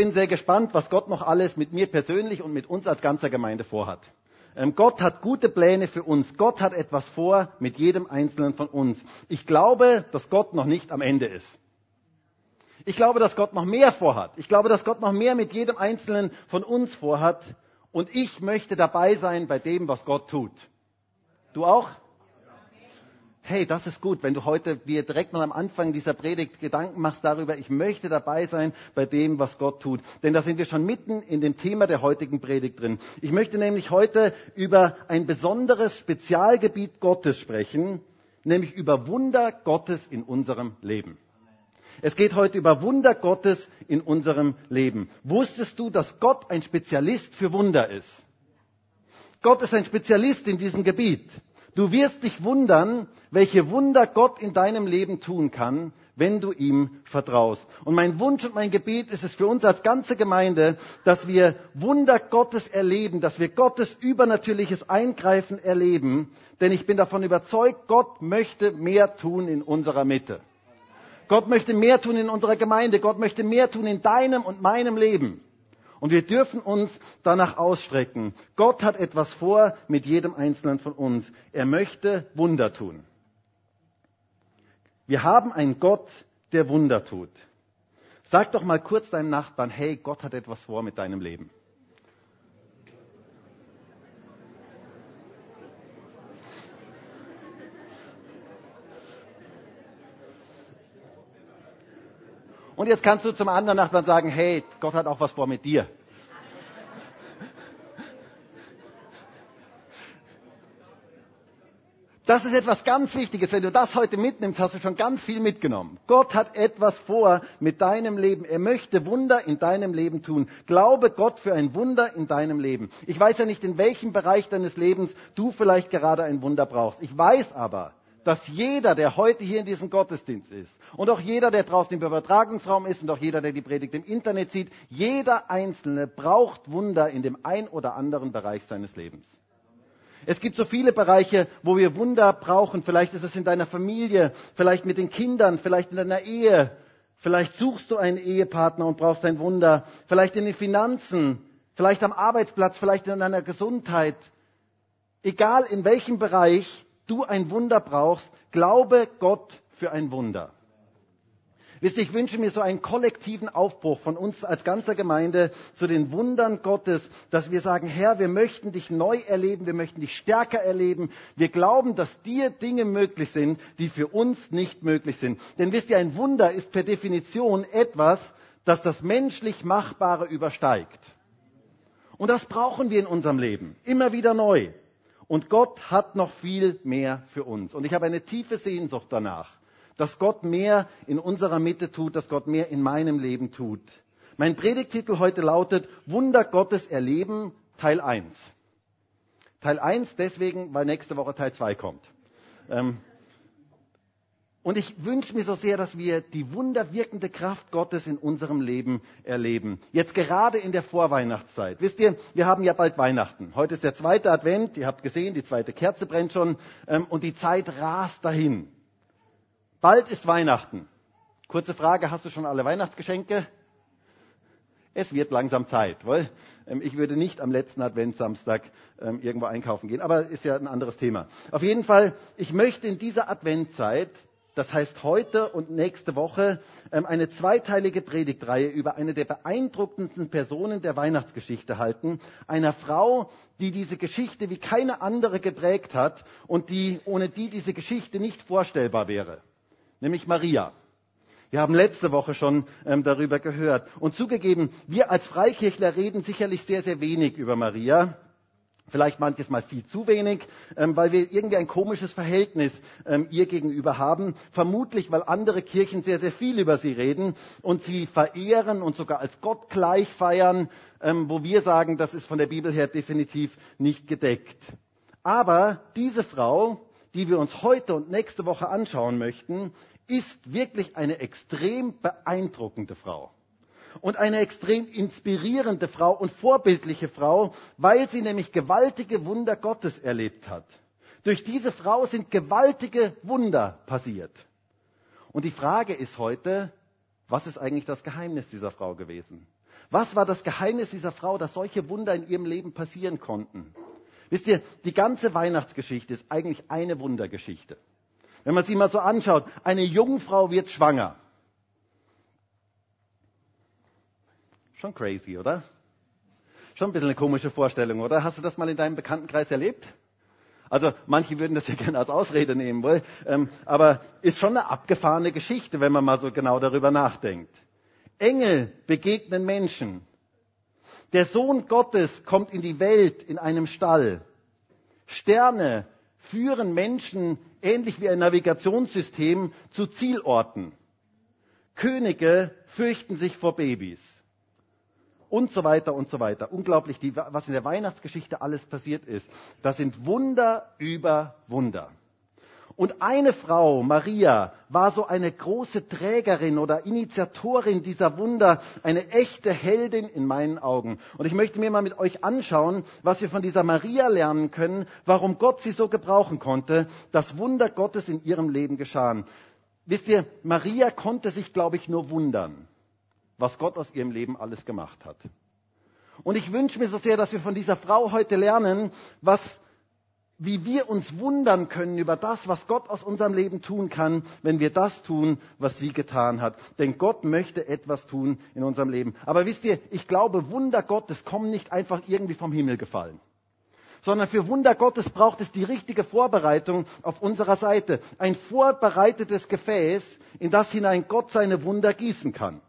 bin sehr gespannt, was Gott noch alles mit mir persönlich und mit uns als ganzer Gemeinde vorhat. Ähm, Gott hat gute Pläne für uns. Gott hat etwas vor mit jedem Einzelnen von uns. Ich glaube, dass Gott noch nicht am Ende ist. Ich glaube, dass Gott noch mehr vorhat. Ich glaube, dass Gott noch mehr mit jedem Einzelnen von uns vorhat. Und ich möchte dabei sein bei dem, was Gott tut. Du auch? Hey, das ist gut, wenn du heute dir direkt noch am Anfang dieser Predigt Gedanken machst darüber, ich möchte dabei sein bei dem, was Gott tut. Denn da sind wir schon mitten in dem Thema der heutigen Predigt drin. Ich möchte nämlich heute über ein besonderes Spezialgebiet Gottes sprechen, nämlich über Wunder Gottes in unserem Leben. Es geht heute über Wunder Gottes in unserem Leben. Wusstest du, dass Gott ein Spezialist für Wunder ist? Gott ist ein Spezialist in diesem Gebiet. Du wirst dich wundern, welche Wunder Gott in deinem Leben tun kann, wenn du ihm vertraust. Und mein Wunsch und mein Gebet ist es für uns als ganze Gemeinde, dass wir Wunder Gottes erleben, dass wir Gottes übernatürliches Eingreifen erleben, denn ich bin davon überzeugt, Gott möchte mehr tun in unserer Mitte. Gott möchte mehr tun in unserer Gemeinde. Gott möchte mehr tun in deinem und meinem Leben. Und wir dürfen uns danach ausstrecken. Gott hat etwas vor mit jedem Einzelnen von uns. Er möchte Wunder tun. Wir haben einen Gott, der Wunder tut. Sag doch mal kurz deinem Nachbarn, hey, Gott hat etwas vor mit deinem Leben. Und jetzt kannst du zum anderen Nachbarn sagen, hey, Gott hat auch was vor mit dir. Das ist etwas ganz Wichtiges. Wenn du das heute mitnimmst, hast du schon ganz viel mitgenommen. Gott hat etwas vor mit deinem Leben. Er möchte Wunder in deinem Leben tun. Glaube Gott für ein Wunder in deinem Leben. Ich weiß ja nicht, in welchem Bereich deines Lebens du vielleicht gerade ein Wunder brauchst. Ich weiß aber, dass jeder, der heute hier in diesem Gottesdienst ist und auch jeder, der draußen im Übertragungsraum ist und auch jeder, der die Predigt im Internet sieht, jeder Einzelne braucht Wunder in dem ein oder anderen Bereich seines Lebens. Es gibt so viele Bereiche, wo wir Wunder brauchen. Vielleicht ist es in deiner Familie, vielleicht mit den Kindern, vielleicht in deiner Ehe. Vielleicht suchst du einen Ehepartner und brauchst ein Wunder. Vielleicht in den Finanzen, vielleicht am Arbeitsplatz, vielleicht in deiner Gesundheit. Egal in welchem Bereich, du ein Wunder brauchst, glaube Gott für ein Wunder. Wisst ihr, ich wünsche mir so einen kollektiven Aufbruch von uns als ganzer Gemeinde zu den Wundern Gottes, dass wir sagen, Herr, wir möchten dich neu erleben, wir möchten dich stärker erleben. Wir glauben, dass dir Dinge möglich sind, die für uns nicht möglich sind. Denn wisst ihr, ein Wunder ist per Definition etwas, das das menschlich Machbare übersteigt. Und das brauchen wir in unserem Leben. Immer wieder neu. Und Gott hat noch viel mehr für uns. Und ich habe eine tiefe Sehnsucht danach, dass Gott mehr in unserer Mitte tut, dass Gott mehr in meinem Leben tut. Mein Predigtitel heute lautet Wunder Gottes erleben, Teil 1. Teil 1 deswegen, weil nächste Woche Teil 2 kommt. Ähm, und ich wünsche mir so sehr, dass wir die wunderwirkende Kraft Gottes in unserem Leben erleben. Jetzt gerade in der Vorweihnachtszeit. Wisst ihr, wir haben ja bald Weihnachten. Heute ist der zweite Advent. Ihr habt gesehen, die zweite Kerze brennt schon. Ähm, und die Zeit rast dahin. Bald ist Weihnachten. Kurze Frage, hast du schon alle Weihnachtsgeschenke? Es wird langsam Zeit, weil ähm, ich würde nicht am letzten Adventssamstag ähm, irgendwo einkaufen gehen, aber ist ja ein anderes Thema. Auf jeden Fall, ich möchte in dieser Adventzeit das heißt heute und nächste Woche ähm, eine zweiteilige Predigtreihe über eine der beeindruckendsten Personen der Weihnachtsgeschichte halten. Einer Frau, die diese Geschichte wie keine andere geprägt hat und die, ohne die diese Geschichte nicht vorstellbar wäre. Nämlich Maria. Wir haben letzte Woche schon ähm, darüber gehört. Und zugegeben, wir als Freikirchler reden sicherlich sehr, sehr wenig über Maria. Vielleicht manches Mal viel zu wenig, ähm, weil wir irgendwie ein komisches Verhältnis ähm, ihr gegenüber haben. Vermutlich, weil andere Kirchen sehr, sehr viel über sie reden und sie verehren und sogar als Gott gleich feiern, ähm, wo wir sagen, das ist von der Bibel her definitiv nicht gedeckt. Aber diese Frau, die wir uns heute und nächste Woche anschauen möchten, ist wirklich eine extrem beeindruckende Frau und eine extrem inspirierende Frau und vorbildliche Frau, weil sie nämlich gewaltige Wunder Gottes erlebt hat. Durch diese Frau sind gewaltige Wunder passiert. Und die Frage ist heute, was ist eigentlich das Geheimnis dieser Frau gewesen? Was war das Geheimnis dieser Frau, dass solche Wunder in ihrem Leben passieren konnten? Wisst ihr, die ganze Weihnachtsgeschichte ist eigentlich eine Wundergeschichte. Wenn man sie mal so anschaut, eine Jungfrau wird schwanger. Schon crazy, oder? Schon ein bisschen eine komische Vorstellung, oder? Hast du das mal in deinem Bekanntenkreis erlebt? Also manche würden das ja gerne als Ausrede nehmen, wohl. Ähm, aber ist schon eine abgefahrene Geschichte, wenn man mal so genau darüber nachdenkt. Engel begegnen Menschen. Der Sohn Gottes kommt in die Welt in einem Stall. Sterne führen Menschen ähnlich wie ein Navigationssystem zu Zielorten. Könige fürchten sich vor Babys. Und so weiter und so weiter. Unglaublich, die, was in der Weihnachtsgeschichte alles passiert ist. Das sind Wunder über Wunder. Und eine Frau, Maria, war so eine große Trägerin oder Initiatorin dieser Wunder, eine echte Heldin in meinen Augen. Und ich möchte mir mal mit euch anschauen, was wir von dieser Maria lernen können, warum Gott sie so gebrauchen konnte, dass Wunder Gottes in ihrem Leben geschahen. Wisst ihr, Maria konnte sich, glaube ich, nur wundern, was Gott aus ihrem Leben alles gemacht hat. Und ich wünsche mir so sehr, dass wir von dieser Frau heute lernen, was wie wir uns wundern können über das, was Gott aus unserem Leben tun kann, wenn wir das tun, was sie getan hat. Denn Gott möchte etwas tun in unserem Leben. Aber wisst ihr, ich glaube, Wunder Gottes kommen nicht einfach irgendwie vom Himmel gefallen. Sondern für Wunder Gottes braucht es die richtige Vorbereitung auf unserer Seite. Ein vorbereitetes Gefäß, in das hinein Gott seine Wunder gießen kann.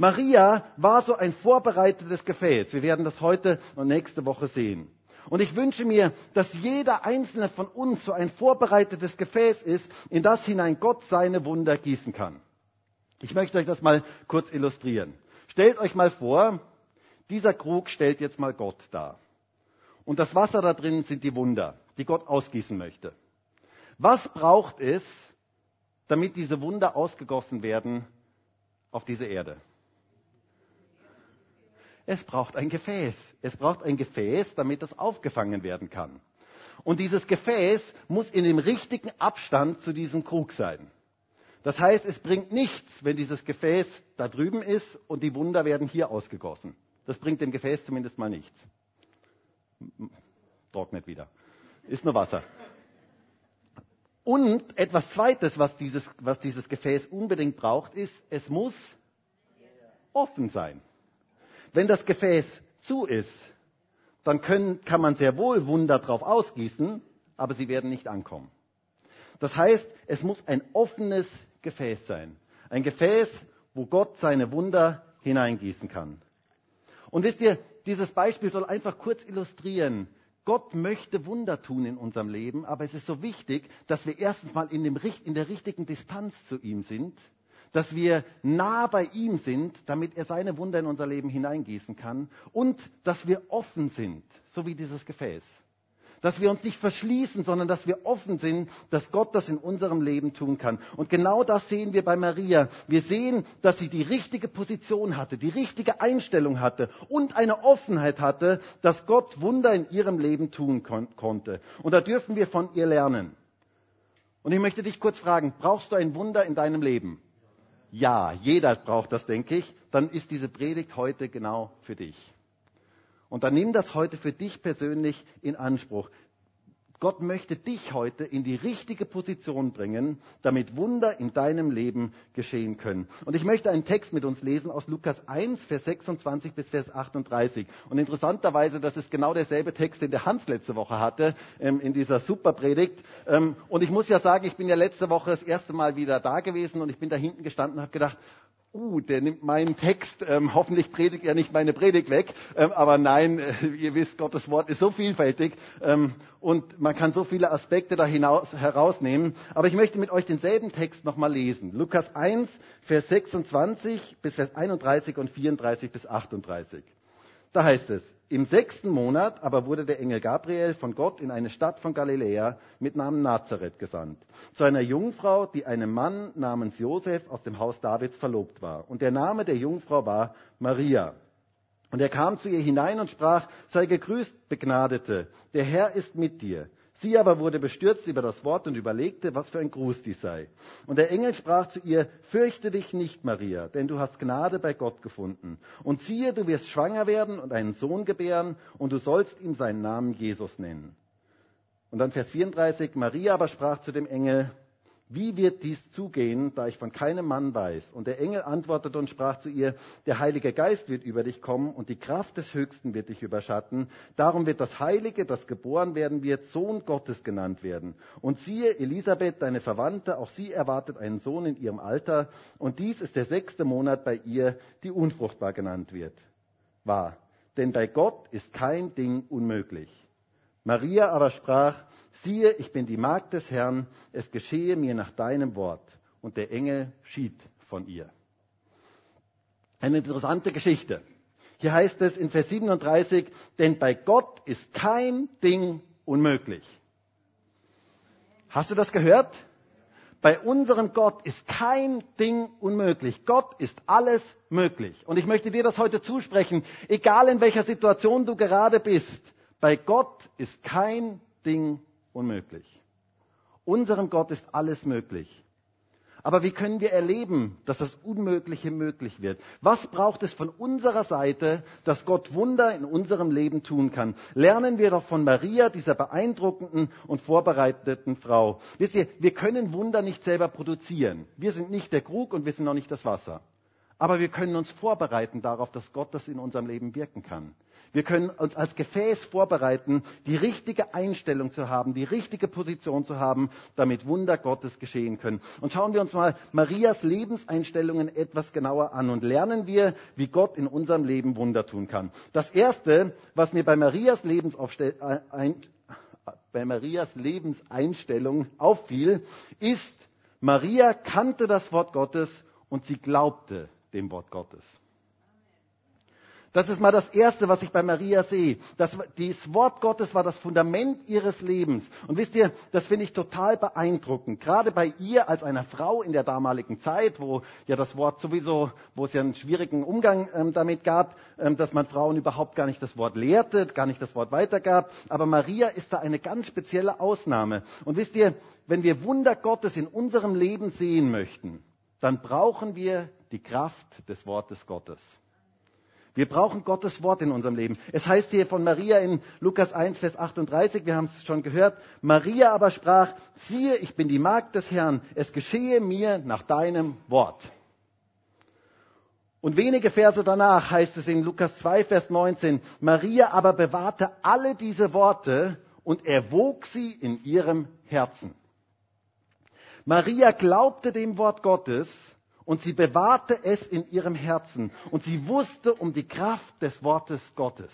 Maria war so ein vorbereitetes Gefäß. Wir werden das heute und nächste Woche sehen. Und ich wünsche mir, dass jeder einzelne von uns so ein vorbereitetes Gefäß ist, in das hinein Gott seine Wunder gießen kann. Ich möchte euch das mal kurz illustrieren. Stellt euch mal vor, dieser Krug stellt jetzt mal Gott dar. Und das Wasser da drin sind die Wunder, die Gott ausgießen möchte. Was braucht es, damit diese Wunder ausgegossen werden auf diese Erde? Es braucht ein Gefäß. Es braucht ein Gefäß, damit das aufgefangen werden kann. Und dieses Gefäß muss in dem richtigen Abstand zu diesem Krug sein. Das heißt, es bringt nichts, wenn dieses Gefäß da drüben ist und die Wunder werden hier ausgegossen. Das bringt dem Gefäß zumindest mal nichts. Trocknet wieder. Ist nur Wasser. Und etwas Zweites, was dieses, was dieses Gefäß unbedingt braucht, ist, es muss offen sein. Wenn das Gefäß zu ist, dann können, kann man sehr wohl Wunder drauf ausgießen, aber sie werden nicht ankommen. Das heißt, es muss ein offenes Gefäß sein. Ein Gefäß, wo Gott seine Wunder hineingießen kann. Und wisst ihr, dieses Beispiel soll einfach kurz illustrieren, Gott möchte Wunder tun in unserem Leben, aber es ist so wichtig, dass wir erstens mal in, in der richtigen Distanz zu ihm sind dass wir nah bei ihm sind, damit er seine Wunder in unser Leben hineingießen kann und dass wir offen sind, so wie dieses Gefäß. Dass wir uns nicht verschließen, sondern dass wir offen sind, dass Gott das in unserem Leben tun kann. Und genau das sehen wir bei Maria. Wir sehen, dass sie die richtige Position hatte, die richtige Einstellung hatte und eine Offenheit hatte, dass Gott Wunder in ihrem Leben tun kon konnte. Und da dürfen wir von ihr lernen. Und ich möchte dich kurz fragen, brauchst du ein Wunder in deinem Leben? Ja, jeder braucht das, denke ich, dann ist diese Predigt heute genau für dich. Und dann nimm das heute für dich persönlich in Anspruch. Gott möchte dich heute in die richtige Position bringen, damit Wunder in deinem Leben geschehen können. Und ich möchte einen Text mit uns lesen aus Lukas 1, Vers 26 bis Vers 38. Und interessanterweise, das ist genau derselbe Text, den der Hans letzte Woche hatte, ähm, in dieser Superpredigt. Ähm, und ich muss ja sagen, ich bin ja letzte Woche das erste Mal wieder da gewesen und ich bin da hinten gestanden und habe gedacht, uh, der nimmt meinen Text, ähm, hoffentlich predigt er nicht meine Predigt weg, ähm, aber nein, äh, ihr wisst, Gottes Wort ist so vielfältig ähm, und man kann so viele Aspekte da hinaus, herausnehmen. Aber ich möchte mit euch denselben Text nochmal lesen. Lukas 1, Vers 26 bis Vers 31 und 34 bis 38. Da heißt es, im sechsten Monat aber wurde der Engel Gabriel von Gott in eine Stadt von Galiläa mit Namen Nazareth gesandt, zu einer Jungfrau, die einem Mann namens Josef aus dem Haus Davids verlobt war. Und der Name der Jungfrau war Maria. Und er kam zu ihr hinein und sprach, sei gegrüßt, Begnadete, der Herr ist mit dir. Sie aber wurde bestürzt über das Wort und überlegte, was für ein Gruß dies sei. Und der Engel sprach zu ihr, fürchte dich nicht, Maria, denn du hast Gnade bei Gott gefunden. Und siehe, du wirst schwanger werden und einen Sohn gebären, und du sollst ihm seinen Namen Jesus nennen. Und dann Vers 34, Maria aber sprach zu dem Engel, wie wird dies zugehen, da ich von keinem Mann weiß? Und der Engel antwortete und sprach zu ihr, der Heilige Geist wird über dich kommen und die Kraft des Höchsten wird dich überschatten. Darum wird das Heilige, das geboren werden wird, Sohn Gottes genannt werden. Und siehe, Elisabeth, deine Verwandte, auch sie erwartet einen Sohn in ihrem Alter. Und dies ist der sechste Monat bei ihr, die unfruchtbar genannt wird. War. Denn bei Gott ist kein Ding unmöglich. Maria aber sprach, siehe, ich bin die Magd des Herrn, es geschehe mir nach deinem Wort. Und der Engel schied von ihr. Eine interessante Geschichte. Hier heißt es in Vers 37, denn bei Gott ist kein Ding unmöglich. Hast du das gehört? Bei unserem Gott ist kein Ding unmöglich. Gott ist alles möglich. Und ich möchte dir das heute zusprechen, egal in welcher Situation du gerade bist. Bei Gott ist kein Ding unmöglich. Unserem Gott ist alles möglich. Aber wie können wir erleben, dass das Unmögliche möglich wird? Was braucht es von unserer Seite, dass Gott Wunder in unserem Leben tun kann? Lernen wir doch von Maria, dieser beeindruckenden und vorbereiteten Frau. Wisst ihr, wir können Wunder nicht selber produzieren. Wir sind nicht der Krug und wir sind noch nicht das Wasser. Aber wir können uns vorbereiten darauf, dass Gott das in unserem Leben wirken kann. Wir können uns als Gefäß vorbereiten, die richtige Einstellung zu haben, die richtige Position zu haben, damit Wunder Gottes geschehen können. Und schauen wir uns mal Marias Lebenseinstellungen etwas genauer an und lernen wir, wie Gott in unserem Leben Wunder tun kann. Das erste, was mir bei Marias, äh, bei Marias Lebenseinstellung auffiel, ist, Maria kannte das Wort Gottes und sie glaubte dem Wort Gottes. Das ist mal das Erste, was ich bei Maria sehe. Das, das Wort Gottes war das Fundament ihres Lebens. Und wisst ihr, das finde ich total beeindruckend. Gerade bei ihr als einer Frau in der damaligen Zeit, wo ja das Wort sowieso, wo es ja einen schwierigen Umgang ähm, damit gab, ähm, dass man Frauen überhaupt gar nicht das Wort lehrte, gar nicht das Wort weitergab. Aber Maria ist da eine ganz spezielle Ausnahme. Und wisst ihr, wenn wir Wunder Gottes in unserem Leben sehen möchten, dann brauchen wir die Kraft des Wortes Gottes. Wir brauchen Gottes Wort in unserem Leben. Es heißt hier von Maria in Lukas 1, Vers 38, wir haben es schon gehört, Maria aber sprach, siehe, ich bin die Magd des Herrn, es geschehe mir nach deinem Wort. Und wenige Verse danach heißt es in Lukas 2, Vers 19, Maria aber bewahrte alle diese Worte und erwog sie in ihrem Herzen. Maria glaubte dem Wort Gottes und sie bewahrte es in ihrem Herzen und sie wusste um die Kraft des Wortes Gottes.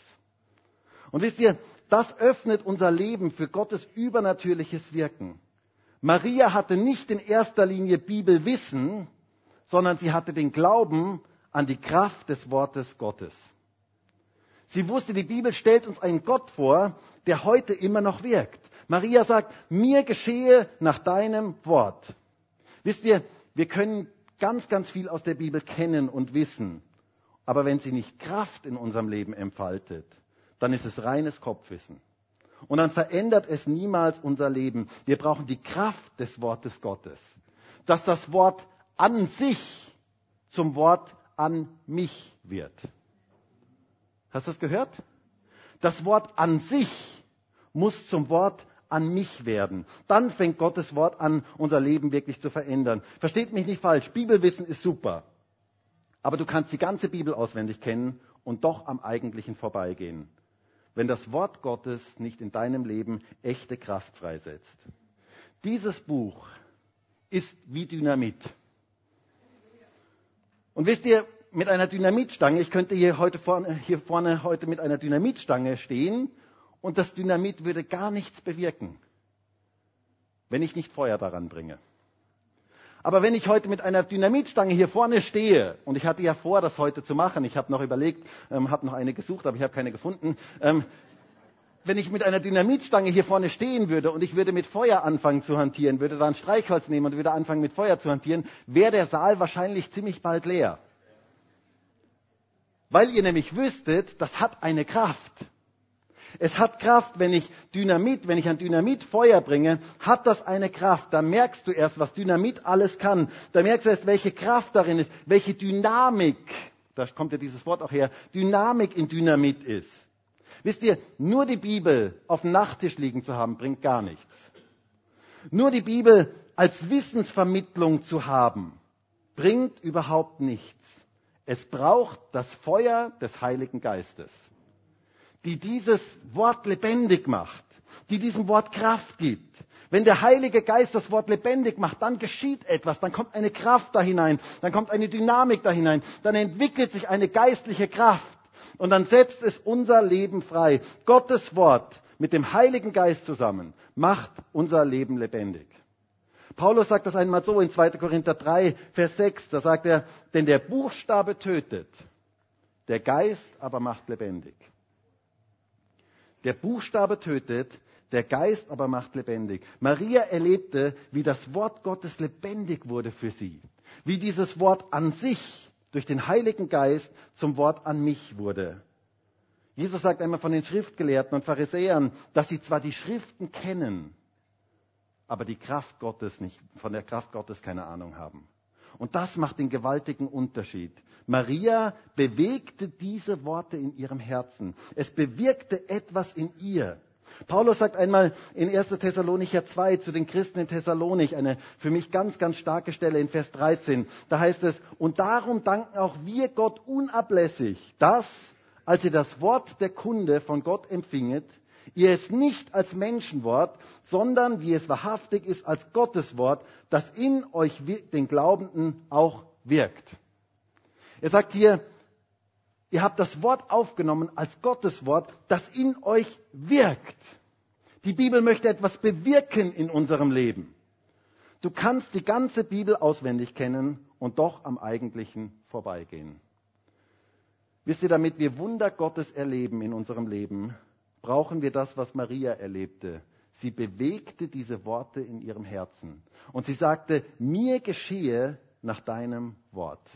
Und wisst ihr, das öffnet unser Leben für Gottes übernatürliches Wirken. Maria hatte nicht in erster Linie Bibelwissen, sondern sie hatte den Glauben an die Kraft des Wortes Gottes. Sie wusste, die Bibel stellt uns einen Gott vor, der heute immer noch wirkt. Maria sagt, mir geschehe nach deinem Wort. Wisst ihr, wir können ganz, ganz viel aus der Bibel kennen und wissen. Aber wenn sie nicht Kraft in unserem Leben entfaltet, dann ist es reines Kopfwissen. Und dann verändert es niemals unser Leben. Wir brauchen die Kraft des Wortes Gottes. Dass das Wort an sich zum Wort an mich wird. Hast du das gehört? Das Wort an sich muss zum Wort an mich werden. Dann fängt Gottes Wort an, unser Leben wirklich zu verändern. Versteht mich nicht falsch, Bibelwissen ist super. Aber du kannst die ganze Bibel auswendig kennen und doch am Eigentlichen vorbeigehen, wenn das Wort Gottes nicht in deinem Leben echte Kraft freisetzt. Dieses Buch ist wie Dynamit. Und wisst ihr, mit einer Dynamitstange, ich könnte hier, heute vorne, hier vorne heute mit einer Dynamitstange stehen und das Dynamit würde gar nichts bewirken, wenn ich nicht Feuer daran bringe. Aber wenn ich heute mit einer Dynamitstange hier vorne stehe, und ich hatte ja vor, das heute zu machen, ich habe noch überlegt, ähm, habe noch eine gesucht, aber ich habe keine gefunden, ähm, wenn ich mit einer Dynamitstange hier vorne stehen würde und ich würde mit Feuer anfangen zu hantieren, würde da ein Streichholz nehmen und würde anfangen mit Feuer zu hantieren, wäre der Saal wahrscheinlich ziemlich bald leer. Weil ihr nämlich wüsstet, das hat eine Kraft. Es hat Kraft, wenn ich Dynamit, wenn ich ein Dynamit Feuer bringe, hat das eine Kraft. Da merkst du erst, was Dynamit alles kann. Da merkst du erst, welche Kraft darin ist, welche Dynamik, da kommt ja dieses Wort auch her, Dynamik in Dynamit ist. Wisst ihr, nur die Bibel auf dem Nachttisch liegen zu haben, bringt gar nichts. Nur die Bibel als Wissensvermittlung zu haben, bringt überhaupt nichts. Es braucht das Feuer des Heiligen Geistes die dieses Wort lebendig macht, die diesem Wort Kraft gibt. Wenn der Heilige Geist das Wort lebendig macht, dann geschieht etwas, dann kommt eine Kraft da hinein, dann kommt eine Dynamik da hinein, dann entwickelt sich eine geistliche Kraft und dann setzt es unser Leben frei. Gottes Wort mit dem Heiligen Geist zusammen macht unser Leben lebendig. Paulus sagt das einmal so in 2. Korinther 3, Vers 6, da sagt er, denn der Buchstabe tötet, der Geist aber macht lebendig. Der Buchstabe tötet, der Geist aber macht lebendig. Maria erlebte, wie das Wort Gottes lebendig wurde für sie. Wie dieses Wort an sich durch den Heiligen Geist zum Wort an mich wurde. Jesus sagt einmal von den Schriftgelehrten und Pharisäern, dass sie zwar die Schriften kennen, aber die Kraft Gottes nicht, von der Kraft Gottes keine Ahnung haben. Und das macht den gewaltigen Unterschied. Maria bewegte diese Worte in ihrem Herzen. Es bewirkte etwas in ihr. Paulus sagt einmal in 1. Thessalonicher 2 zu den Christen in Thessalonik, eine für mich ganz, ganz starke Stelle in Vers 13. Da heißt es, und darum danken auch wir Gott unablässig, dass, als ihr das Wort der Kunde von Gott empfinget, ihr es nicht als Menschenwort, sondern wie es wahrhaftig ist als Gottes Wort, das in euch den Glaubenden auch wirkt. Er sagt hier, ihr habt das Wort aufgenommen als Gottes Wort, das in euch wirkt. Die Bibel möchte etwas bewirken in unserem Leben. Du kannst die ganze Bibel auswendig kennen und doch am eigentlichen vorbeigehen. Wisst ihr, damit wir Wunder Gottes erleben in unserem Leben, brauchen wir das, was Maria erlebte. Sie bewegte diese Worte in ihrem Herzen. Und sie sagte, mir geschehe nach deinem Wort.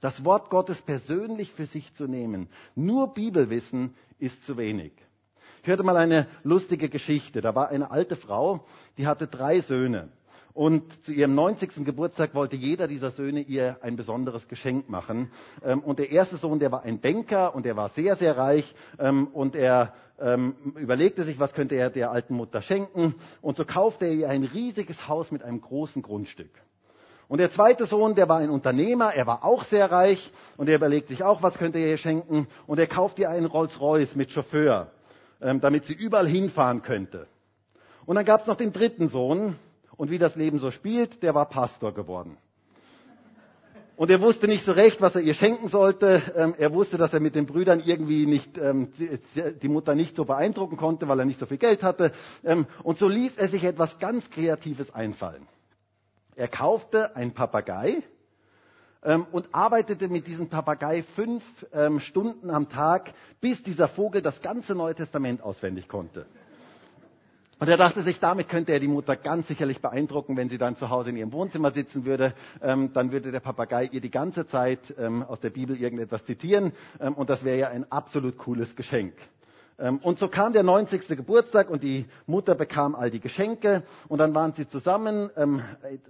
Das Wort Gottes persönlich für sich zu nehmen, nur Bibelwissen ist zu wenig. Ich hörte mal eine lustige Geschichte. Da war eine alte Frau, die hatte drei Söhne. Und zu ihrem 90. Geburtstag wollte jeder dieser Söhne ihr ein besonderes Geschenk machen. Ähm, und der erste Sohn, der war ein Banker und er war sehr, sehr reich. Ähm, und er ähm, überlegte sich, was könnte er der alten Mutter schenken. Und so kaufte er ihr ein riesiges Haus mit einem großen Grundstück. Und der zweite Sohn, der war ein Unternehmer, er war auch sehr reich und er überlegt sich auch, was könnte er ihr schenken. Und er kauft ihr einen Rolls-Royce mit Chauffeur, damit sie überall hinfahren könnte. Und dann gab es noch den dritten Sohn, und wie das Leben so spielt, der war Pastor geworden. Und er wusste nicht so recht, was er ihr schenken sollte. Ähm, er wusste, dass er mit den Brüdern irgendwie nicht, ähm, die Mutter nicht so beeindrucken konnte, weil er nicht so viel Geld hatte. Ähm, und so ließ er sich etwas ganz Kreatives einfallen. Er kaufte einen Papagei und arbeitete mit diesem Papagei fünf Stunden am Tag, bis dieser Vogel das ganze Neue Testament auswendig konnte. Und er dachte sich, damit könnte er die Mutter ganz sicherlich beeindrucken, wenn sie dann zu Hause in ihrem Wohnzimmer sitzen würde. Ähm, dann würde der Papagei ihr die ganze Zeit ähm, aus der Bibel irgendetwas zitieren. Ähm, und das wäre ja ein absolut cooles Geschenk. Ähm, und so kam der 90. Geburtstag und die Mutter bekam all die Geschenke. Und dann waren sie zusammen ähm,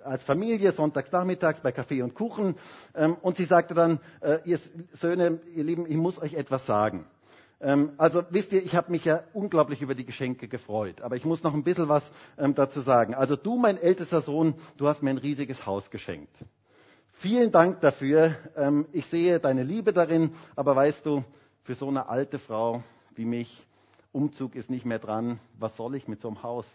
als Familie sonntags nachmittags bei Kaffee und Kuchen. Ähm, und sie sagte dann, äh, ihr Söhne, ihr Lieben, ich muss euch etwas sagen. Ähm, also wisst ihr, ich habe mich ja unglaublich über die Geschenke gefreut. Aber ich muss noch ein bisschen was ähm, dazu sagen. Also du, mein ältester Sohn, du hast mir ein riesiges Haus geschenkt. Vielen Dank dafür. Ähm, ich sehe deine Liebe darin. Aber weißt du, für so eine alte Frau wie mich, Umzug ist nicht mehr dran. Was soll ich mit so einem Haus?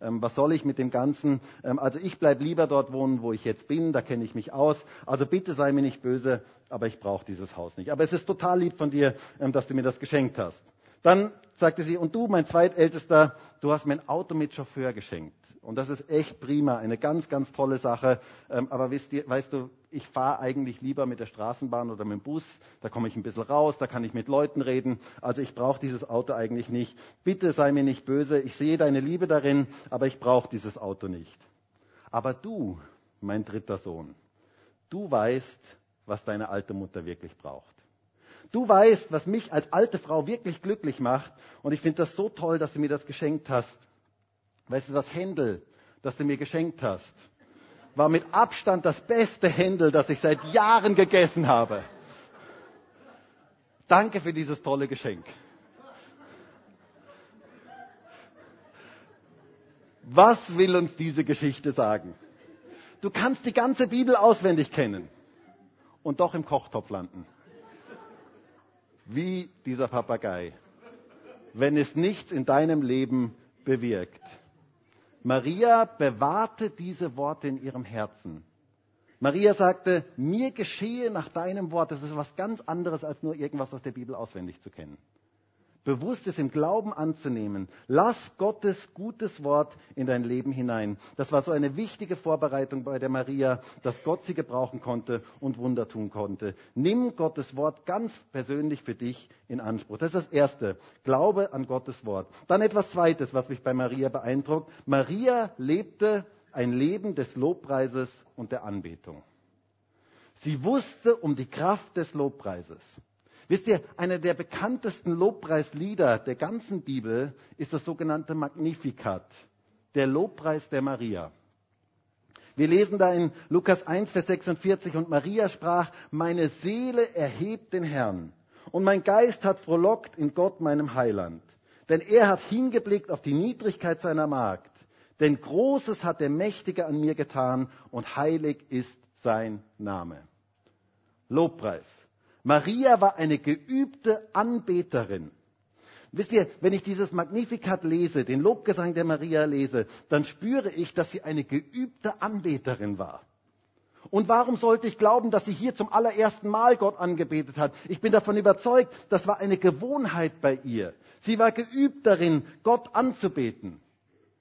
Ähm, was soll ich mit dem Ganzen? Ähm, also ich bleibe lieber dort wohnen, wo ich jetzt bin. Da kenne ich mich aus. Also bitte sei mir nicht böse, aber ich brauche dieses Haus nicht. Aber es ist total lieb von dir, ähm, dass du mir das geschenkt hast. Dann sagte sie, und du, mein zweitältester, du hast mir ein Auto mit Chauffeur geschenkt. Und das ist echt prima, eine ganz, ganz tolle Sache. Ähm, aber wisst ihr, weißt du, ich fahre eigentlich lieber mit der Straßenbahn oder mit dem Bus. Da komme ich ein bisschen raus, da kann ich mit Leuten reden. Also ich brauche dieses Auto eigentlich nicht. Bitte sei mir nicht böse. Ich sehe deine Liebe darin, aber ich brauche dieses Auto nicht. Aber du, mein dritter Sohn, du weißt, was deine alte Mutter wirklich braucht. Du weißt, was mich als alte Frau wirklich glücklich macht. Und ich finde das so toll, dass du mir das geschenkt hast. Weißt du, das Händel, das du mir geschenkt hast, war mit Abstand das beste Händel, das ich seit Jahren gegessen habe. Danke für dieses tolle Geschenk. Was will uns diese Geschichte sagen? Du kannst die ganze Bibel auswendig kennen und doch im Kochtopf landen. Wie dieser Papagei, wenn es nichts in deinem Leben bewirkt. Maria bewahrte diese Worte in ihrem Herzen. Maria sagte, mir geschehe nach deinem Wort. Das ist was ganz anderes, als nur irgendwas aus der Bibel auswendig zu kennen bewusst es im Glauben anzunehmen. Lass Gottes gutes Wort in dein Leben hinein. Das war so eine wichtige Vorbereitung bei der Maria, dass Gott sie gebrauchen konnte und Wunder tun konnte. Nimm Gottes Wort ganz persönlich für dich in Anspruch. Das ist das Erste. Glaube an Gottes Wort. Dann etwas Zweites, was mich bei Maria beeindruckt. Maria lebte ein Leben des Lobpreises und der Anbetung. Sie wusste um die Kraft des Lobpreises. Wisst ihr, einer der bekanntesten Lobpreislieder der ganzen Bibel ist das sogenannte Magnificat, der Lobpreis der Maria. Wir lesen da in Lukas 1, Vers 46, und Maria sprach, meine Seele erhebt den Herrn, und mein Geist hat frohlockt in Gott, meinem Heiland. Denn er hat hingeblickt auf die Niedrigkeit seiner Magd. Denn Großes hat der Mächtige an mir getan, und heilig ist sein Name. Lobpreis. Maria war eine geübte Anbeterin. Wisst ihr, wenn ich dieses Magnificat lese, den Lobgesang der Maria lese, dann spüre ich, dass sie eine geübte Anbeterin war. Und warum sollte ich glauben, dass sie hier zum allerersten Mal Gott angebetet hat? Ich bin davon überzeugt, das war eine Gewohnheit bei ihr. Sie war geübt darin, Gott anzubeten.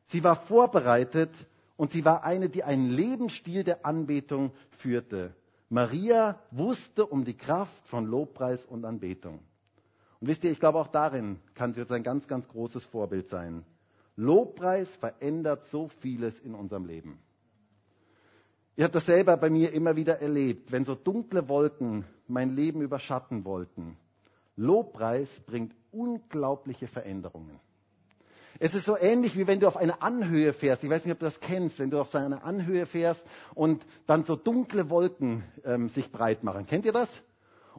Sie war vorbereitet und sie war eine, die einen Lebensstil der Anbetung führte. Maria wusste um die Kraft von Lobpreis und Anbetung. Und wisst ihr, ich glaube auch darin kann sie uns ein ganz, ganz großes Vorbild sein. Lobpreis verändert so vieles in unserem Leben. Ihr habt das selber bei mir immer wieder erlebt, wenn so dunkle Wolken mein Leben überschatten wollten. Lobpreis bringt unglaubliche Veränderungen. Es ist so ähnlich, wie wenn du auf eine Anhöhe fährst. Ich weiß nicht, ob du das kennst, wenn du auf eine Anhöhe fährst und dann so dunkle Wolken ähm, sich breit machen. Kennt ihr das?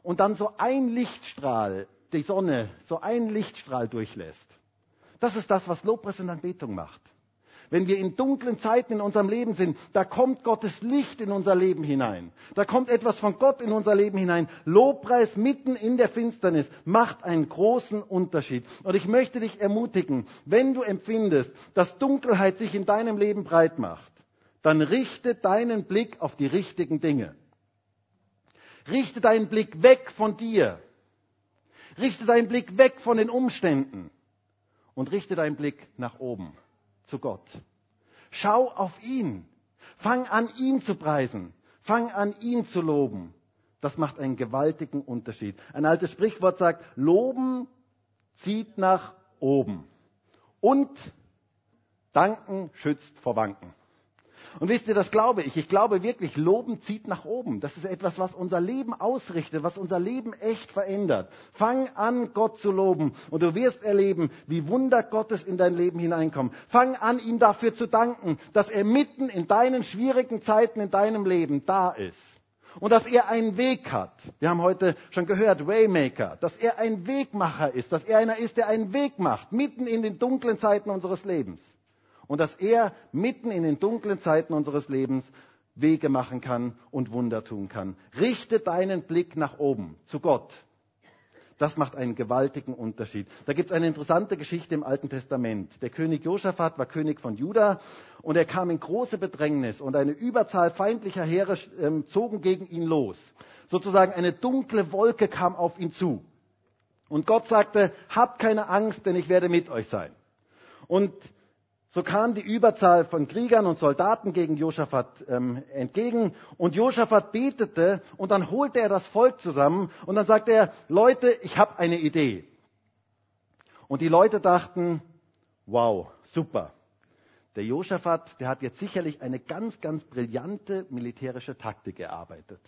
Und dann so ein Lichtstrahl, die Sonne, so ein Lichtstrahl durchlässt. Das ist das, was Lobpreis und Anbetung macht. Wenn wir in dunklen Zeiten in unserem Leben sind, da kommt Gottes Licht in unser Leben hinein. Da kommt etwas von Gott in unser Leben hinein. Lobpreis mitten in der Finsternis macht einen großen Unterschied. Und ich möchte dich ermutigen, wenn du empfindest, dass Dunkelheit sich in deinem Leben breit macht, dann richte deinen Blick auf die richtigen Dinge. Richte deinen Blick weg von dir. Richte deinen Blick weg von den Umständen und richte deinen Blick nach oben zu Gott. Schau auf ihn. Fang an, ihn zu preisen. Fang an, ihn zu loben. Das macht einen gewaltigen Unterschied. Ein altes Sprichwort sagt, Loben zieht nach oben. Und Danken schützt vor Wanken. Und wisst ihr, das glaube ich. Ich glaube wirklich, Loben zieht nach oben. Das ist etwas, was unser Leben ausrichtet, was unser Leben echt verändert. Fang an, Gott zu loben und du wirst erleben, wie Wunder Gottes in dein Leben hineinkommen. Fang an, ihm dafür zu danken, dass er mitten in deinen schwierigen Zeiten in deinem Leben da ist. Und dass er einen Weg hat. Wir haben heute schon gehört, Waymaker, dass er ein Wegmacher ist, dass er einer ist, der einen Weg macht, mitten in den dunklen Zeiten unseres Lebens und dass er mitten in den dunklen Zeiten unseres Lebens Wege machen kann und Wunder tun kann. Richte deinen Blick nach oben, zu Gott. Das macht einen gewaltigen Unterschied. Da gibt es eine interessante Geschichte im Alten Testament. Der König Josaphat war König von Juda und er kam in große Bedrängnis und eine Überzahl feindlicher Heere äh, zogen gegen ihn los. Sozusagen eine dunkle Wolke kam auf ihn zu. Und Gott sagte, habt keine Angst, denn ich werde mit euch sein. Und so kam die Überzahl von Kriegern und Soldaten gegen Josaphat ähm, entgegen und Josaphat betete und dann holte er das Volk zusammen und dann sagte er, Leute, ich habe eine Idee. Und die Leute dachten, wow, super. Der Josaphat, der hat jetzt sicherlich eine ganz, ganz brillante militärische Taktik erarbeitet.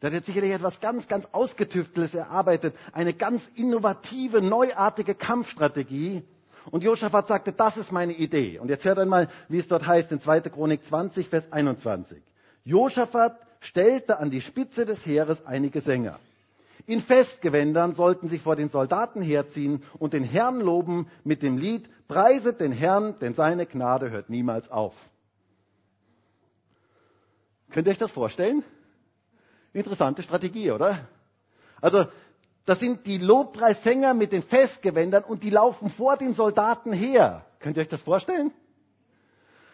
Der hat jetzt sicherlich etwas ganz, ganz Ausgetüfteltes erarbeitet. Eine ganz innovative, neuartige Kampfstrategie. Und Josaphat sagte, das ist meine Idee. Und jetzt hört einmal, wie es dort heißt in 2. Chronik 20, Vers 21. Josaphat stellte an die Spitze des Heeres einige Sänger. In Festgewändern sollten sich vor den Soldaten herziehen und den Herrn loben mit dem Lied Preiset den Herrn, denn seine Gnade hört niemals auf. Könnt ihr euch das vorstellen? Interessante Strategie, oder? Also, das sind die Lobpreissänger mit den Festgewändern und die laufen vor den Soldaten her. Könnt ihr euch das vorstellen?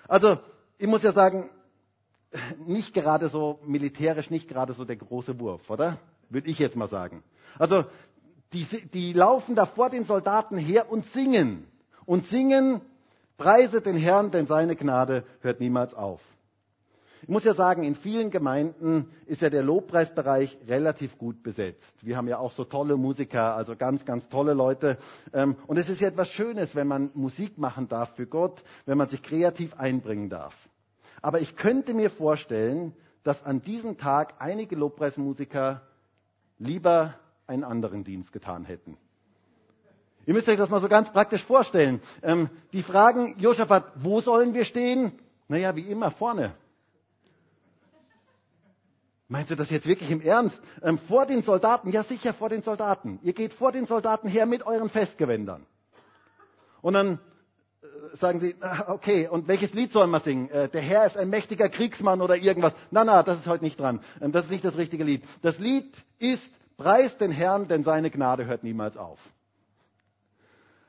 Also, ich muss ja sagen, nicht gerade so militärisch, nicht gerade so der große Wurf, oder? Würde ich jetzt mal sagen. Also, die, die laufen da vor den Soldaten her und singen. Und singen, preise den Herrn, denn seine Gnade hört niemals auf. Ich muss ja sagen, in vielen Gemeinden ist ja der Lobpreisbereich relativ gut besetzt. Wir haben ja auch so tolle Musiker, also ganz, ganz tolle Leute. Ähm, und es ist ja etwas Schönes, wenn man Musik machen darf für Gott, wenn man sich kreativ einbringen darf. Aber ich könnte mir vorstellen, dass an diesem Tag einige Lobpreismusiker lieber einen anderen Dienst getan hätten. Ihr müsst euch das mal so ganz praktisch vorstellen. Ähm, die fragen Josaphat, wo sollen wir stehen? Naja, wie immer, vorne. Meinst du das jetzt wirklich im Ernst? Ähm, vor den Soldaten? Ja, sicher vor den Soldaten. Ihr geht vor den Soldaten her mit euren Festgewändern. Und dann äh, sagen sie, ah, okay, und welches Lied sollen wir singen? Äh, der Herr ist ein mächtiger Kriegsmann oder irgendwas. Na, na, das ist heute nicht dran. Ähm, das ist nicht das richtige Lied. Das Lied ist, preis den Herrn, denn seine Gnade hört niemals auf.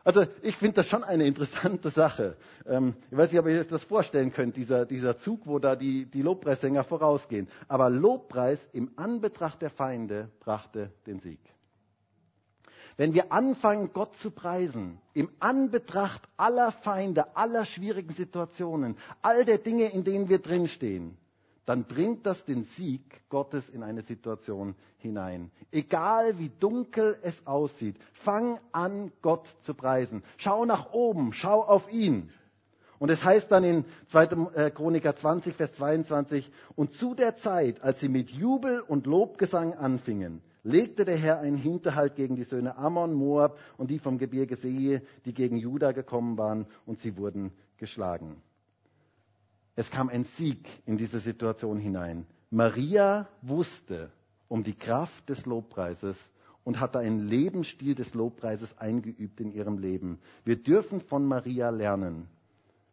Also ich finde das schon eine interessante Sache. Ähm, ich weiß nicht, ob ihr euch das vorstellen könnt, dieser, dieser Zug, wo da die, die Lobpreissänger vorausgehen. Aber Lobpreis im Anbetracht der Feinde brachte den Sieg. Wenn wir anfangen, Gott zu preisen, im Anbetracht aller Feinde, aller schwierigen Situationen, all der Dinge, in denen wir drinstehen, dann bringt das den Sieg Gottes in eine Situation hinein. Egal wie dunkel es aussieht, fang an, Gott zu preisen. Schau nach oben, schau auf ihn. Und es heißt dann in 2. Äh, Chroniker 20, Vers 22, und zu der Zeit, als sie mit Jubel und Lobgesang anfingen, legte der Herr einen Hinterhalt gegen die Söhne Ammon, Moab und die vom Gebirge Sehe, die gegen Juda gekommen waren, und sie wurden geschlagen. Es kam ein Sieg in diese Situation hinein. Maria wusste um die Kraft des Lobpreises und hatte einen Lebensstil des Lobpreises eingeübt in ihrem Leben. Wir dürfen von Maria lernen.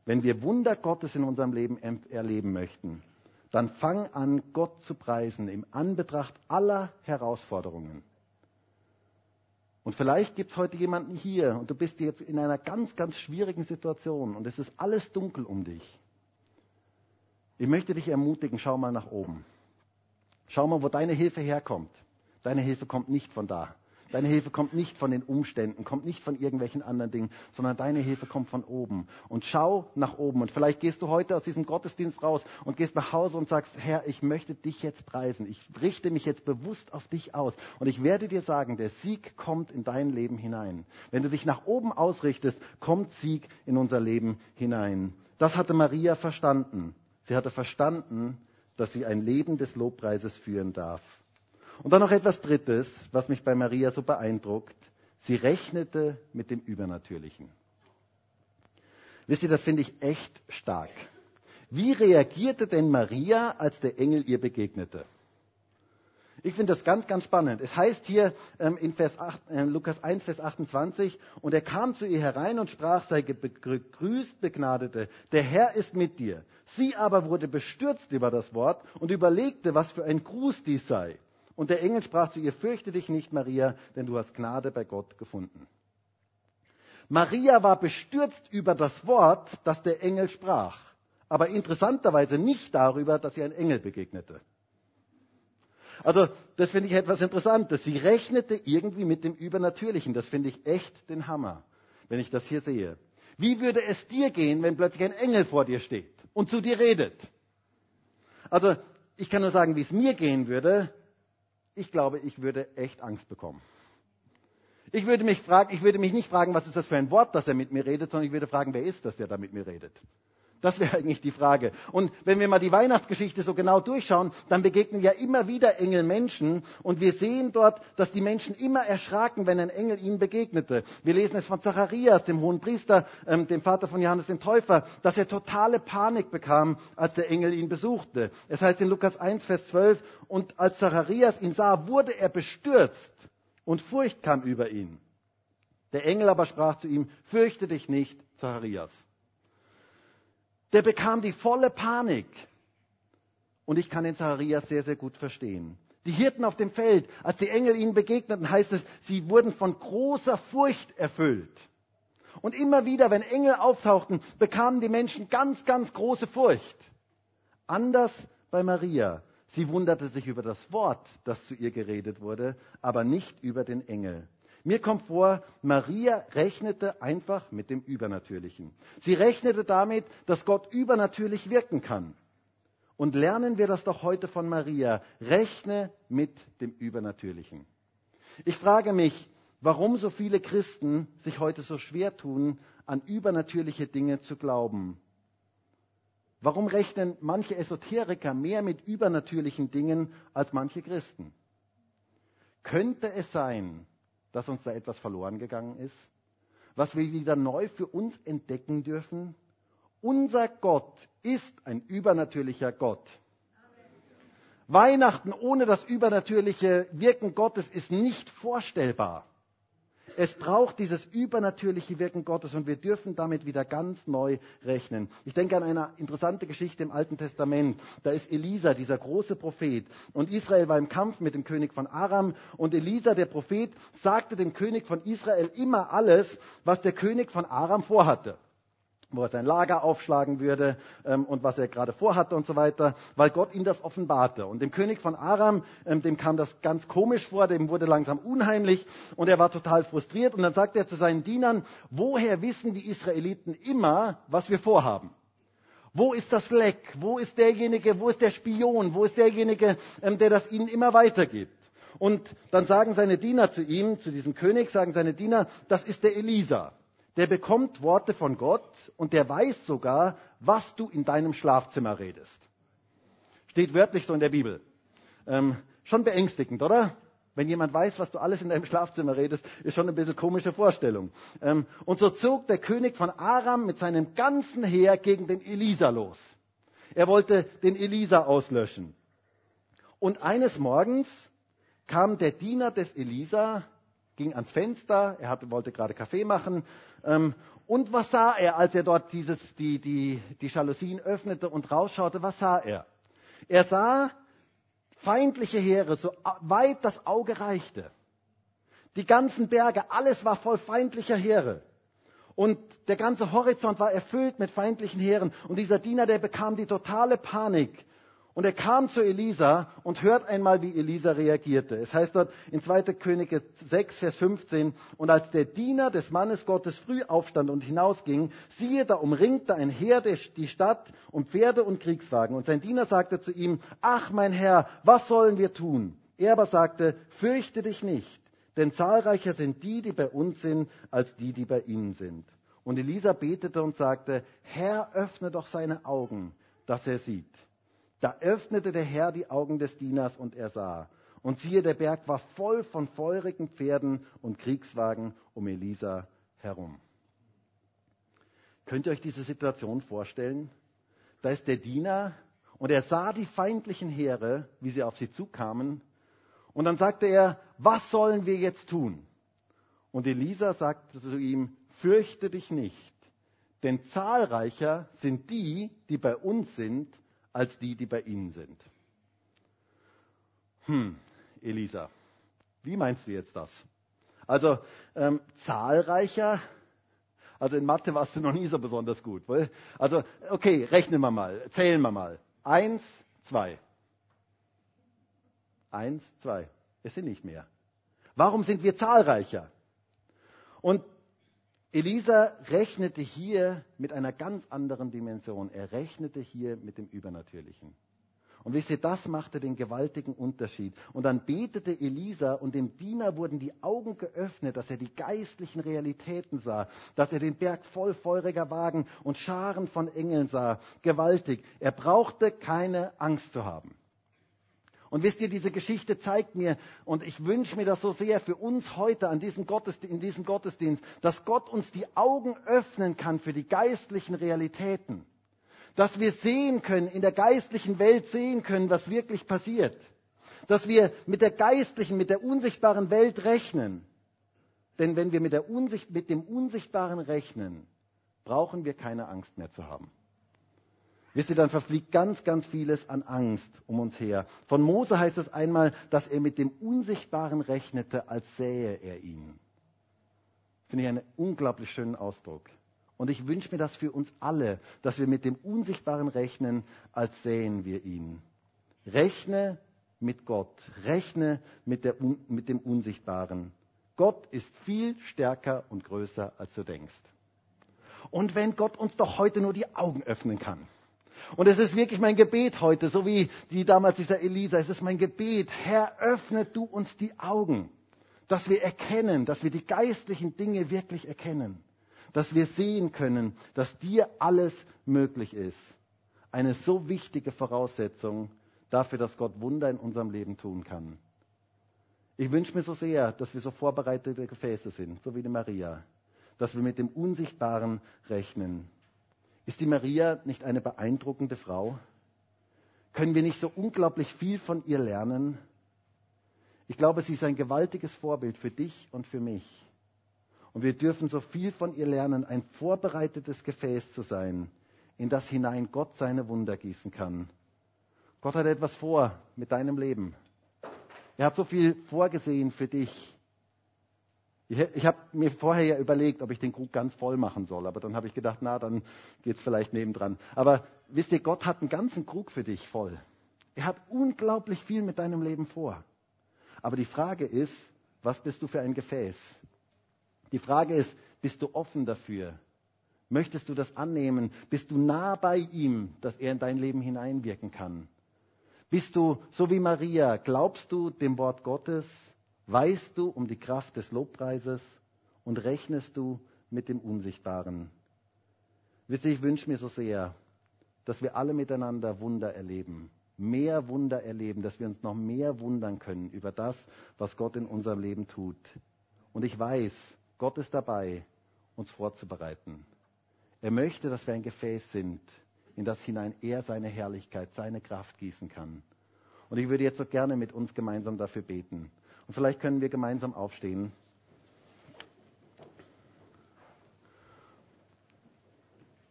Wenn wir Wunder Gottes in unserem Leben erleben möchten, dann fang an, Gott zu preisen im Anbetracht aller Herausforderungen. Und vielleicht gibt es heute jemanden hier und du bist jetzt in einer ganz, ganz schwierigen Situation und es ist alles dunkel um dich. Ich möchte dich ermutigen, schau mal nach oben. Schau mal, wo deine Hilfe herkommt. Deine Hilfe kommt nicht von da. Deine Hilfe kommt nicht von den Umständen, kommt nicht von irgendwelchen anderen Dingen, sondern deine Hilfe kommt von oben. Und schau nach oben. Und vielleicht gehst du heute aus diesem Gottesdienst raus und gehst nach Hause und sagst, Herr, ich möchte dich jetzt preisen. Ich richte mich jetzt bewusst auf dich aus. Und ich werde dir sagen, der Sieg kommt in dein Leben hinein. Wenn du dich nach oben ausrichtest, kommt Sieg in unser Leben hinein. Das hatte Maria verstanden. Sie hatte verstanden, dass sie ein Leben des Lobpreises führen darf. Und dann noch etwas Drittes, was mich bei Maria so beeindruckt. Sie rechnete mit dem Übernatürlichen. Wisst ihr, das finde ich echt stark. Wie reagierte denn Maria, als der Engel ihr begegnete? Ich finde das ganz, ganz spannend. Es heißt hier ähm, in Vers 8, äh, Lukas 1, Vers 28, und er kam zu ihr herein und sprach, sei gegrüßt, Begnadete, der Herr ist mit dir. Sie aber wurde bestürzt über das Wort und überlegte, was für ein Gruß dies sei. Und der Engel sprach zu ihr, fürchte dich nicht, Maria, denn du hast Gnade bei Gott gefunden. Maria war bestürzt über das Wort, das der Engel sprach, aber interessanterweise nicht darüber, dass ihr ein Engel begegnete. Also, das finde ich etwas Interessantes. Sie rechnete irgendwie mit dem Übernatürlichen. Das finde ich echt den Hammer, wenn ich das hier sehe. Wie würde es dir gehen, wenn plötzlich ein Engel vor dir steht und zu dir redet? Also, ich kann nur sagen, wie es mir gehen würde. Ich glaube, ich würde echt Angst bekommen. Ich würde mich fragen, ich würde mich nicht fragen, was ist das für ein Wort, dass er mit mir redet, sondern ich würde fragen, wer ist das, der da mit mir redet? Das wäre eigentlich die Frage. Und wenn wir mal die Weihnachtsgeschichte so genau durchschauen, dann begegnen ja immer wieder Engel Menschen und wir sehen dort, dass die Menschen immer erschraken, wenn ein Engel ihnen begegnete. Wir lesen es von Zacharias, dem hohen Priester, ähm, dem Vater von Johannes dem Täufer, dass er totale Panik bekam, als der Engel ihn besuchte. Es heißt in Lukas 1, Vers 12, und als Zacharias ihn sah, wurde er bestürzt und Furcht kam über ihn. Der Engel aber sprach zu ihm, fürchte dich nicht, Zacharias. Der bekam die volle Panik. Und ich kann den Zacharias sehr, sehr gut verstehen. Die Hirten auf dem Feld, als die Engel ihnen begegneten, heißt es, sie wurden von großer Furcht erfüllt. Und immer wieder, wenn Engel auftauchten, bekamen die Menschen ganz, ganz große Furcht. Anders bei Maria. Sie wunderte sich über das Wort, das zu ihr geredet wurde, aber nicht über den Engel. Mir kommt vor, Maria rechnete einfach mit dem Übernatürlichen. Sie rechnete damit, dass Gott übernatürlich wirken kann. Und lernen wir das doch heute von Maria. Rechne mit dem Übernatürlichen. Ich frage mich, warum so viele Christen sich heute so schwer tun, an übernatürliche Dinge zu glauben. Warum rechnen manche Esoteriker mehr mit übernatürlichen Dingen als manche Christen? Könnte es sein, dass uns da etwas verloren gegangen ist, was wir wieder neu für uns entdecken dürfen? Unser Gott ist ein übernatürlicher Gott. Weihnachten ohne das übernatürliche Wirken Gottes ist nicht vorstellbar. Es braucht dieses übernatürliche Wirken Gottes und wir dürfen damit wieder ganz neu rechnen. Ich denke an eine interessante Geschichte im Alten Testament. Da ist Elisa, dieser große Prophet. Und Israel war im Kampf mit dem König von Aram. Und Elisa, der Prophet, sagte dem König von Israel immer alles, was der König von Aram vorhatte wo er sein Lager aufschlagen würde ähm, und was er gerade vorhatte und so weiter, weil Gott ihm das offenbarte. Und dem König von Aram, ähm, dem kam das ganz komisch vor, dem wurde langsam unheimlich und er war total frustriert. Und dann sagte er zu seinen Dienern, woher wissen die Israeliten immer, was wir vorhaben? Wo ist das Leck? Wo ist derjenige, wo ist der Spion? Wo ist derjenige, ähm, der das ihnen immer weitergibt? Und dann sagen seine Diener zu ihm, zu diesem König, sagen seine Diener, das ist der Elisa der bekommt Worte von Gott und der weiß sogar, was du in deinem Schlafzimmer redest. Steht wörtlich so in der Bibel. Ähm, schon beängstigend, oder? Wenn jemand weiß, was du alles in deinem Schlafzimmer redest, ist schon ein bisschen komische Vorstellung. Ähm, und so zog der König von Aram mit seinem ganzen Heer gegen den Elisa los. Er wollte den Elisa auslöschen. Und eines Morgens kam der Diener des Elisa ging ans Fenster, er hatte, wollte gerade Kaffee machen. Ähm, und was sah er, als er dort dieses, die, die, die Jalousien öffnete und rausschaute? Was sah er? Er sah feindliche Heere, so weit das Auge reichte. Die ganzen Berge, alles war voll feindlicher Heere. Und der ganze Horizont war erfüllt mit feindlichen Heeren. Und dieser Diener, der bekam die totale Panik. Und er kam zu Elisa und hört einmal, wie Elisa reagierte. Es heißt dort in 2. Könige 6, Vers 15, und als der Diener des Mannes Gottes früh aufstand und hinausging, siehe, da umringte ein Heer die Stadt und Pferde und Kriegswagen. Und sein Diener sagte zu ihm, ach mein Herr, was sollen wir tun? Er aber sagte, fürchte dich nicht, denn zahlreicher sind die, die bei uns sind, als die, die bei ihnen sind. Und Elisa betete und sagte, Herr, öffne doch seine Augen, dass er sieht. Da öffnete der Herr die Augen des Dieners und er sah. Und siehe, der Berg war voll von feurigen Pferden und Kriegswagen um Elisa herum. Könnt ihr euch diese Situation vorstellen? Da ist der Diener und er sah die feindlichen Heere, wie sie auf sie zukamen. Und dann sagte er, was sollen wir jetzt tun? Und Elisa sagte zu ihm, fürchte dich nicht, denn zahlreicher sind die, die bei uns sind, als die, die bei ihnen sind. Hm, Elisa, wie meinst du jetzt das? Also ähm, zahlreicher, also in Mathe warst du noch nie so besonders gut. Weil, also okay, rechnen wir mal, zählen wir mal. Eins, zwei. Eins, zwei. Es sind nicht mehr. Warum sind wir zahlreicher? Und Elisa rechnete hier mit einer ganz anderen Dimension. Er rechnete hier mit dem Übernatürlichen. Und wisst ihr, das machte den gewaltigen Unterschied. Und dann betete Elisa und dem Diener wurden die Augen geöffnet, dass er die geistlichen Realitäten sah, dass er den Berg voll feuriger Wagen und Scharen von Engeln sah. Gewaltig. Er brauchte keine Angst zu haben. Und wisst ihr, diese Geschichte zeigt mir, und ich wünsche mir das so sehr für uns heute an diesem in diesem Gottesdienst, dass Gott uns die Augen öffnen kann für die geistlichen Realitäten dass wir sehen können, in der geistlichen Welt sehen können, was wirklich passiert. Dass wir mit der geistlichen, mit der unsichtbaren Welt rechnen. Denn wenn wir mit, mit dem Unsichtbaren rechnen, brauchen wir keine Angst mehr zu haben. Wisst ihr, dann verfliegt ganz, ganz vieles an Angst um uns her. Von Mose heißt es einmal, dass er mit dem Unsichtbaren rechnete, als sähe er ihn. Finde ich einen unglaublich schönen Ausdruck. Und ich wünsche mir das für uns alle, dass wir mit dem Unsichtbaren rechnen, als sähen wir ihn. Rechne mit Gott, rechne mit, der, mit dem Unsichtbaren. Gott ist viel stärker und größer, als du denkst. Und wenn Gott uns doch heute nur die Augen öffnen kann. Und es ist wirklich mein Gebet heute, so wie die damals dieser Elisa, es ist mein Gebet, Herr, öffne du uns die Augen, dass wir erkennen, dass wir die geistlichen Dinge wirklich erkennen dass wir sehen können, dass dir alles möglich ist. Eine so wichtige Voraussetzung dafür, dass Gott Wunder in unserem Leben tun kann. Ich wünsche mir so sehr, dass wir so vorbereitete Gefäße sind, so wie die Maria, dass wir mit dem Unsichtbaren rechnen. Ist die Maria nicht eine beeindruckende Frau? Können wir nicht so unglaublich viel von ihr lernen? Ich glaube, sie ist ein gewaltiges Vorbild für dich und für mich. Und wir dürfen so viel von ihr lernen, ein vorbereitetes Gefäß zu sein, in das hinein Gott seine Wunder gießen kann. Gott hat etwas vor mit deinem Leben. Er hat so viel vorgesehen für dich. Ich, ich habe mir vorher ja überlegt, ob ich den Krug ganz voll machen soll, aber dann habe ich gedacht, na, dann geht es vielleicht nebendran. Aber wisst ihr, Gott hat einen ganzen Krug für dich voll. Er hat unglaublich viel mit deinem Leben vor. Aber die Frage ist, was bist du für ein Gefäß? Die Frage ist, bist du offen dafür? Möchtest du das annehmen? Bist du nah bei ihm, dass er in dein Leben hineinwirken kann? Bist du so wie Maria, glaubst du dem Wort Gottes? Weißt du um die Kraft des Lobpreises und rechnest du mit dem Unsichtbaren? Wisst ihr, ich wünsche mir so sehr, dass wir alle miteinander Wunder erleben, mehr Wunder erleben, dass wir uns noch mehr wundern können über das, was Gott in unserem Leben tut. Und ich weiß, Gott ist dabei, uns vorzubereiten. Er möchte, dass wir ein Gefäß sind, in das hinein er seine Herrlichkeit, seine Kraft gießen kann. Und ich würde jetzt so gerne mit uns gemeinsam dafür beten. Und vielleicht können wir gemeinsam aufstehen.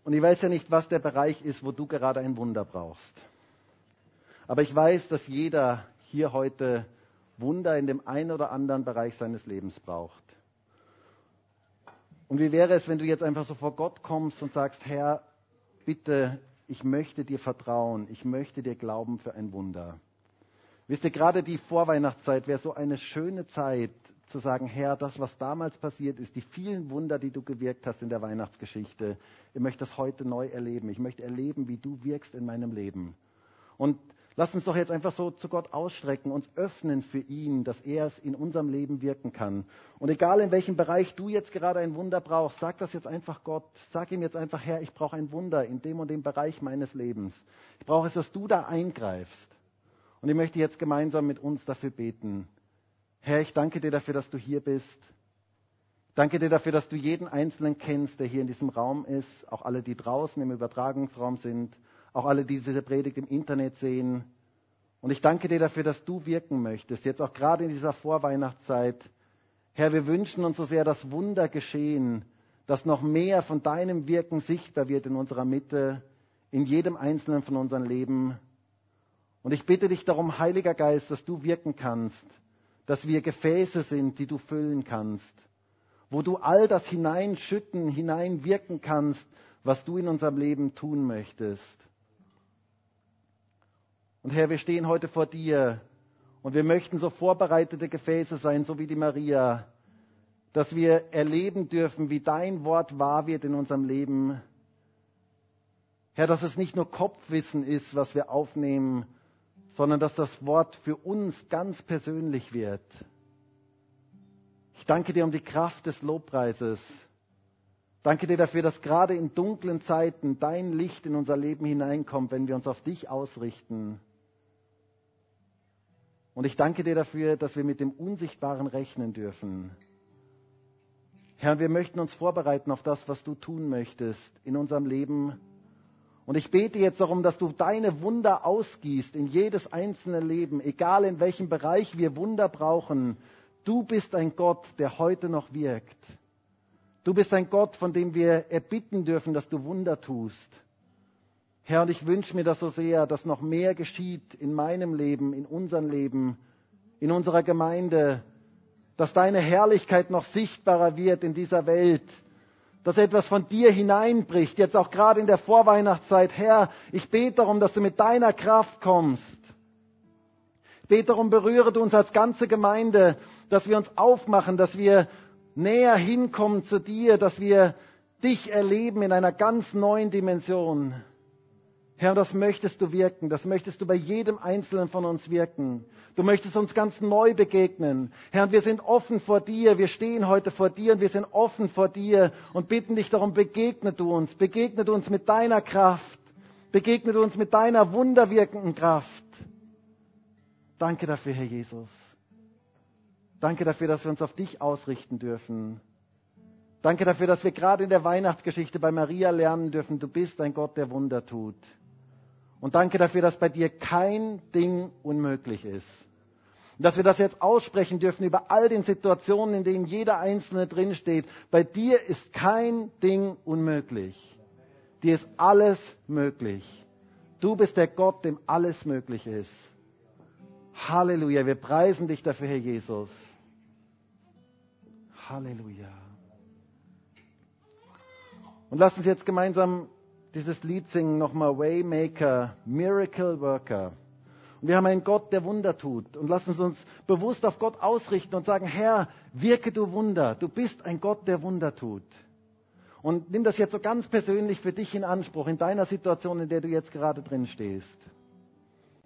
Und ich weiß ja nicht, was der Bereich ist, wo du gerade ein Wunder brauchst. Aber ich weiß, dass jeder hier heute Wunder in dem einen oder anderen Bereich seines Lebens braucht. Und wie wäre es, wenn du jetzt einfach so vor Gott kommst und sagst, Herr, bitte, ich möchte dir vertrauen, ich möchte dir glauben für ein Wunder. Wisst ihr, gerade die Vorweihnachtszeit wäre so eine schöne Zeit zu sagen, Herr, das, was damals passiert ist, die vielen Wunder, die du gewirkt hast in der Weihnachtsgeschichte, ich möchte das heute neu erleben. Ich möchte erleben, wie du wirkst in meinem Leben. Und Lass uns doch jetzt einfach so zu Gott ausstrecken, uns öffnen für ihn, dass er es in unserem Leben wirken kann. Und egal in welchem Bereich du jetzt gerade ein Wunder brauchst, sag das jetzt einfach Gott. Sag ihm jetzt einfach, Herr, ich brauche ein Wunder in dem und dem Bereich meines Lebens. Ich brauche es, dass du da eingreifst. Und ich möchte jetzt gemeinsam mit uns dafür beten. Herr, ich danke dir dafür, dass du hier bist. Danke dir dafür, dass du jeden Einzelnen kennst, der hier in diesem Raum ist, auch alle, die draußen im Übertragungsraum sind auch alle, die diese Predigt im Internet sehen. Und ich danke dir dafür, dass du wirken möchtest, jetzt auch gerade in dieser Vorweihnachtszeit. Herr, wir wünschen uns so sehr, dass Wunder geschehen, dass noch mehr von deinem Wirken sichtbar wird in unserer Mitte, in jedem einzelnen von unseren Leben. Und ich bitte dich darum, Heiliger Geist, dass du wirken kannst, dass wir Gefäße sind, die du füllen kannst, wo du all das hineinschütten, hineinwirken kannst, was du in unserem Leben tun möchtest. Und Herr, wir stehen heute vor dir und wir möchten so vorbereitete Gefäße sein, so wie die Maria, dass wir erleben dürfen, wie dein Wort wahr wird in unserem Leben. Herr, dass es nicht nur Kopfwissen ist, was wir aufnehmen, sondern dass das Wort für uns ganz persönlich wird. Ich danke dir um die Kraft des Lobpreises. Danke dir dafür, dass gerade in dunklen Zeiten dein Licht in unser Leben hineinkommt, wenn wir uns auf dich ausrichten. Und ich danke dir dafür, dass wir mit dem Unsichtbaren rechnen dürfen. Herr, wir möchten uns vorbereiten auf das, was du tun möchtest in unserem Leben. Und ich bete jetzt darum, dass du deine Wunder ausgießt in jedes einzelne Leben, egal in welchem Bereich wir Wunder brauchen. Du bist ein Gott, der heute noch wirkt. Du bist ein Gott, von dem wir erbitten dürfen, dass du Wunder tust. Herr, und ich wünsche mir das so sehr, dass noch mehr geschieht in meinem Leben, in unserem Leben, in unserer Gemeinde, dass deine Herrlichkeit noch sichtbarer wird in dieser Welt, dass etwas von dir hineinbricht, jetzt auch gerade in der Vorweihnachtszeit. Herr, ich bete darum, dass du mit deiner Kraft kommst. Ich bete darum, berühre du uns als ganze Gemeinde, dass wir uns aufmachen, dass wir näher hinkommen zu dir, dass wir dich erleben in einer ganz neuen Dimension. Herr, das möchtest du wirken, das möchtest du bei jedem Einzelnen von uns wirken. Du möchtest uns ganz neu begegnen. Herr, wir sind offen vor dir, wir stehen heute vor dir und wir sind offen vor dir und bitten dich darum, begegne du uns, begegne du uns mit deiner Kraft, begegne du uns mit deiner wunderwirkenden Kraft. Danke dafür, Herr Jesus. Danke dafür, dass wir uns auf dich ausrichten dürfen. Danke dafür, dass wir gerade in der Weihnachtsgeschichte bei Maria lernen dürfen, du bist ein Gott, der Wunder tut. Und danke dafür, dass bei dir kein Ding unmöglich ist. Und dass wir das jetzt aussprechen dürfen über all den Situationen, in denen jeder Einzelne drinsteht. Bei dir ist kein Ding unmöglich. Dir ist alles möglich. Du bist der Gott, dem alles möglich ist. Halleluja. Wir preisen dich dafür, Herr Jesus. Halleluja. Und lass uns jetzt gemeinsam dieses Lied singen, nochmal Waymaker, Miracle Worker. Und wir haben einen Gott, der Wunder tut. Und lass uns uns bewusst auf Gott ausrichten und sagen, Herr, wirke du Wunder. Du bist ein Gott, der Wunder tut. Und nimm das jetzt so ganz persönlich für dich in Anspruch, in deiner Situation, in der du jetzt gerade drin stehst.